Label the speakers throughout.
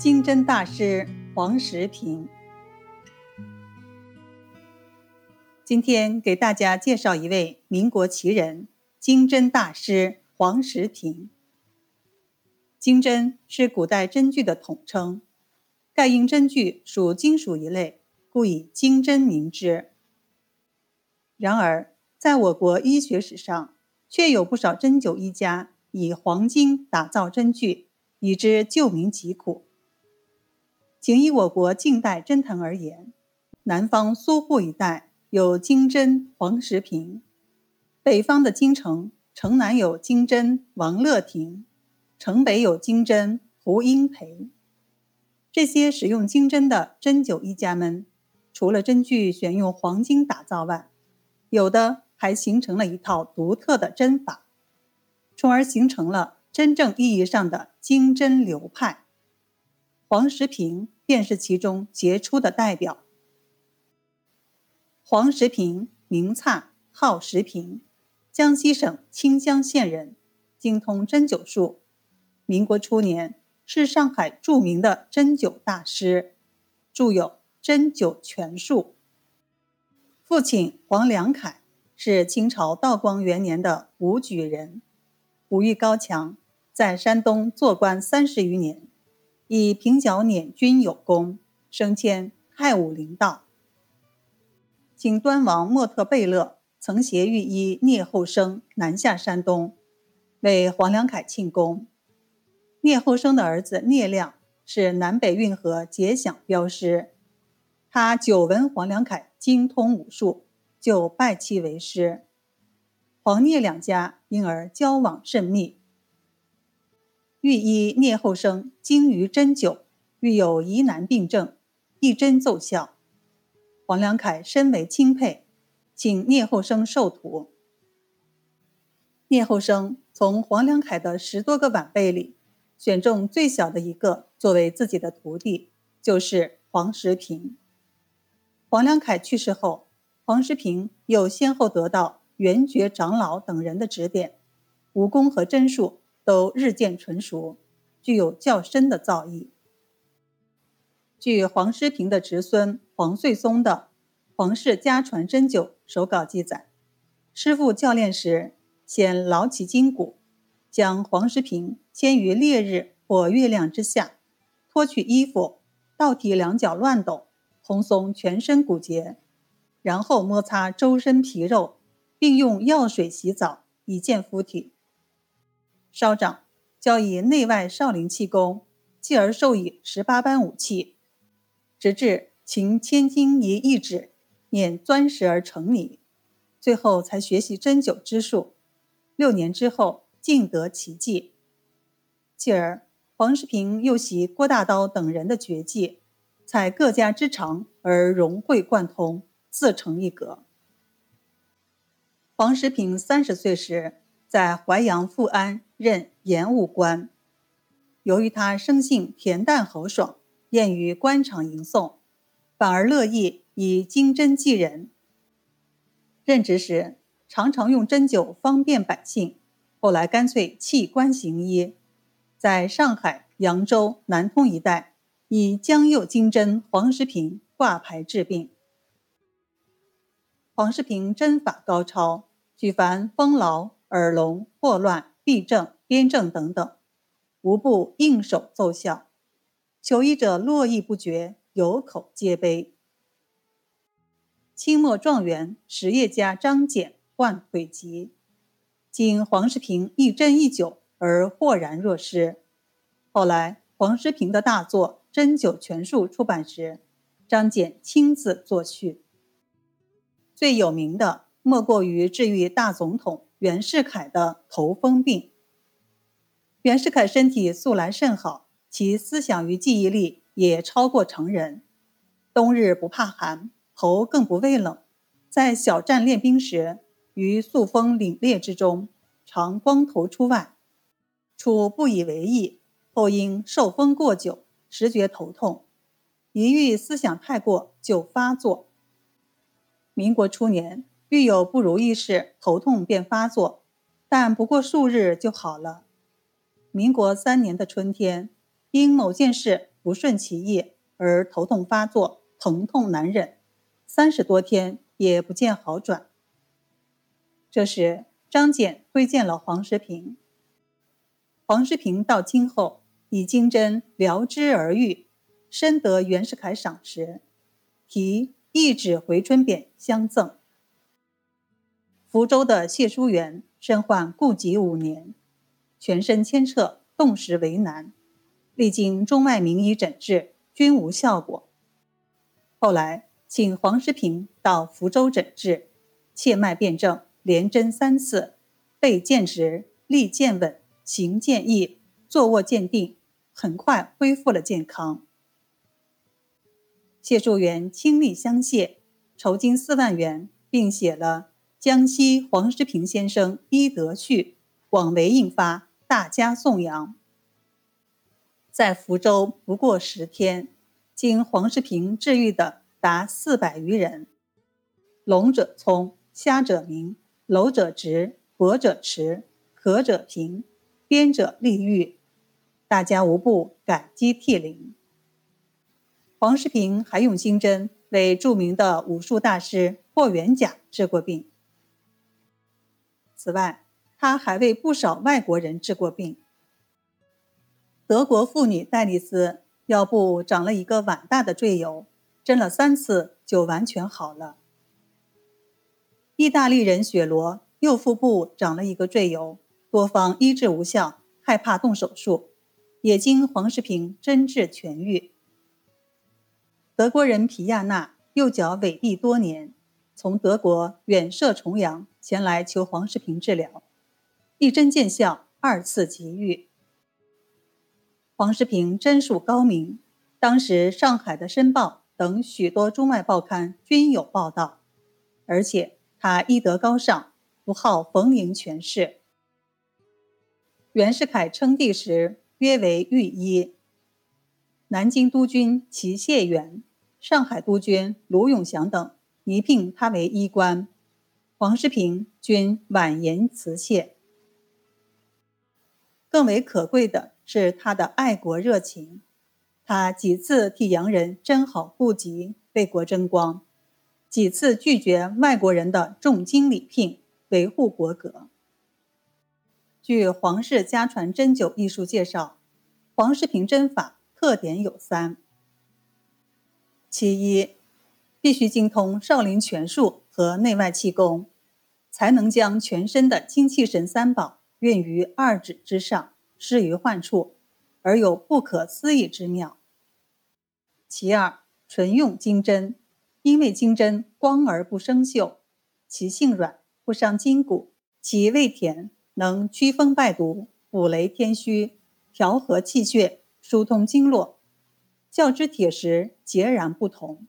Speaker 1: 金针大师黄石平，今天给大家介绍一位民国奇人——金针大师黄石平。金针是古代针具的统称，盖因针具属金属一类，故以金针名之。然而，在我国医学史上，却有不少针灸医家以黄金打造针具，以之救民疾苦。仅以我国近代针坛而言，南方苏沪一带有金针黄石平，北方的京城城南有金针王乐亭，城北有金针胡英培。这些使用金针的针灸医家们，除了针具选用黄金打造外，有的。还形成了一套独特的针法，从而形成了真正意义上的金针流派。黄石平便是其中杰出的代表。黄石平，名灿，号石平，江西省清江县人，精通针灸术。民国初年，是上海著名的针灸大师，著有《针灸全术》。父亲黄良凯。是清朝道光元年的武举人，武艺高强，在山东做官三十余年，以平剿捻军有功，升迁太武灵道。景端王莫特贝勒曾携御医聂后生南下山东，为黄良凯庆功。聂后生的儿子聂亮是南北运河节饷镖师，他久闻黄良凯精通武术。就拜其为师，黄聂两家因而交往甚密。御医聂后生精于针灸，遇有疑难病症，一针奏效。黄良凯深为钦佩，请聂后生授徒。聂后生从黄良凯的十多个晚辈里，选中最小的一个作为自己的徒弟，就是黄石平。黄良凯去世后。黄石平又先后得到元觉长老等人的指点，武功和针术都日渐纯熟，具有较深的造诣。据黄师平的侄孙黄穗松的《黄氏家传针灸手稿》记载，师傅教练时，先劳其筋骨，将黄石平先于烈日或月亮之下，脱去衣服，倒提两脚乱抖，蓬松全身骨节。然后摩擦周身皮肉，并用药水洗澡，以健肤体。稍长，教以内外少林气功，继而授以十八般武器，直至擎千斤以一指，捻钻石而成泥，最后才学习针灸之术。六年之后，尽得奇迹。继而，黄世平又习郭大刀等人的绝技，采各家之长而融会贯通。自成一格。黄石平三十岁时，在淮阳富安任盐务官。由于他生性恬淡豪爽，厌于官场迎送，反而乐意以金针济人。任职时常常用针灸方便百姓，后来干脆弃官行医，在上海、扬州、南通一带，以江右金针黄石平挂牌治病。黄世平针法高超，举凡风痨、耳聋、霍乱、痹症、边症等等，无不应手奏效，求医者络绎不绝，有口皆碑。清末状元实业家张謇患腿疾，经黄世平一针一灸而豁然若失。后来黄世平的大作《针灸全术》出版时，张謇亲自作序。最有名的莫过于治愈大总统袁世凯的头风病。袁世凯身体素来甚好，其思想与记忆力也超过常人。冬日不怕寒，头更不畏冷。在小站练兵时，于肃风凛冽之中，常光头出外。初不以为意，后因受风过久，时觉头痛，一遇思想太过，就发作。民国初年，遇有不如意事，头痛便发作，但不过数日就好了。民国三年的春天，因某件事不顺其意而头痛发作，疼痛难忍，三十多天也不见好转。这时，张謇推荐了黄石平。黄石平到京后，以金针疗之而愈，深得袁世凯赏识，提一纸回春匾相赠。福州的谢淑媛身患痼疾五年，全身牵扯，动时为难，历经中外名医诊治，均无效果。后来请黄石平到福州诊治，切脉辨证。连针三次，背见直，立见稳，行渐易，坐卧渐定，很快恢复了健康。谢树元倾力相谢，筹金四万元，并写了《江西黄石平先生医德序》，广为印发，大家颂扬。在福州不过十天，经黄世平治愈的达四百余人。聋者聪，瞎者明。楼者直，跛者迟，渴者平，边者利欲，大家无不感激涕零。黄世平还用金针为著名的武术大师霍元甲治过病。此外，他还为不少外国人治过病。德国妇女戴丽丝腰部长了一个碗大的赘疣，针了三次就完全好了。意大利人雪罗右腹部长了一个赘疣，多方医治无效，害怕动手术，也经黄世平针治痊愈。德国人皮亚纳右脚痿痹多年，从德国远涉重洋前来求黄世平治疗，一针见效，二次即愈。黄世平针术高明，当时上海的《申报》等许多中外报刊均有报道，而且。他医德高尚，不好逢迎权势。袁世凯称帝时，约为御医。南京督军齐燮元、上海督军卢永祥等一聘他为医官，黄世平均婉言辞谢。更为可贵的是他的爱国热情，他几次替洋人针好痼疾，为国争光。几次拒绝外国人的重金礼聘，维护国格。据黄氏家传针灸艺术介绍，黄世平针法特点有三：其一，必须精通少林拳术和内外气功，才能将全身的精气神三宝运于二指之上，施于患处，而有不可思议之妙；其二，纯用金针。因为金针光而不生锈，其性软，不伤筋骨，其味甜，能驱风败毒、补雷添虚、调和气血、疏通经络，较之铁石截然不同。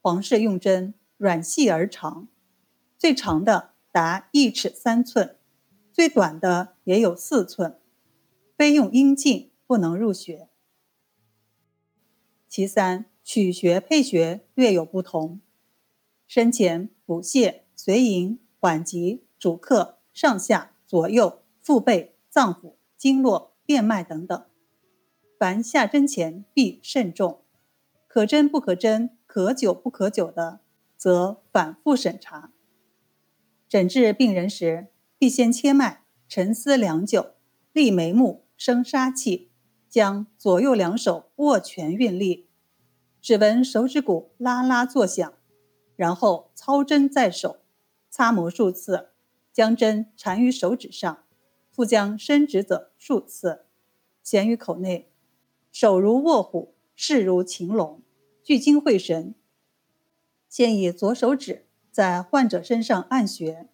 Speaker 1: 黄氏用针软细而长，最长的达一尺三寸，最短的也有四寸，非用阴茎不能入穴。其三。取穴配穴略有不同，身前、补泻、随营、缓急、主客、上下、左右、腹背、脏腑、经络、变脉等等。凡下针前必慎重，可针不可针、可久不可久的，则反复审查。诊治病人时，必先切脉，沉思良久，立眉目，生杀气，将左右两手握拳运力。只闻手指骨啦啦作响，然后操针在手，擦磨数次，将针缠于手指上，复将伸指者数次，衔于口内，手如卧虎，势如擒龙，聚精会神。先以左手指在患者身上按穴，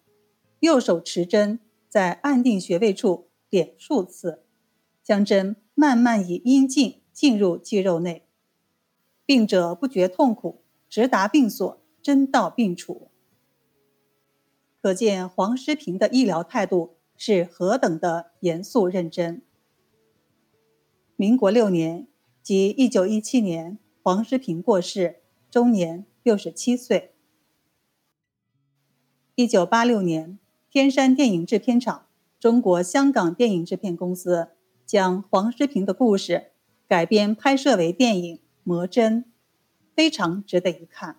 Speaker 1: 右手持针在按定穴位处点数次，将针慢慢以阴茎进入肌肉内。病者不觉痛苦，直达病所，针到病除。可见黄师平的医疗态度是何等的严肃认真。民国六年，即一九一七年，黄师平过世，终年六十七岁。一九八六年，天山电影制片厂、中国香港电影制片公司将黄师平的故事。改编拍摄为电影《魔针》，非常值得一看。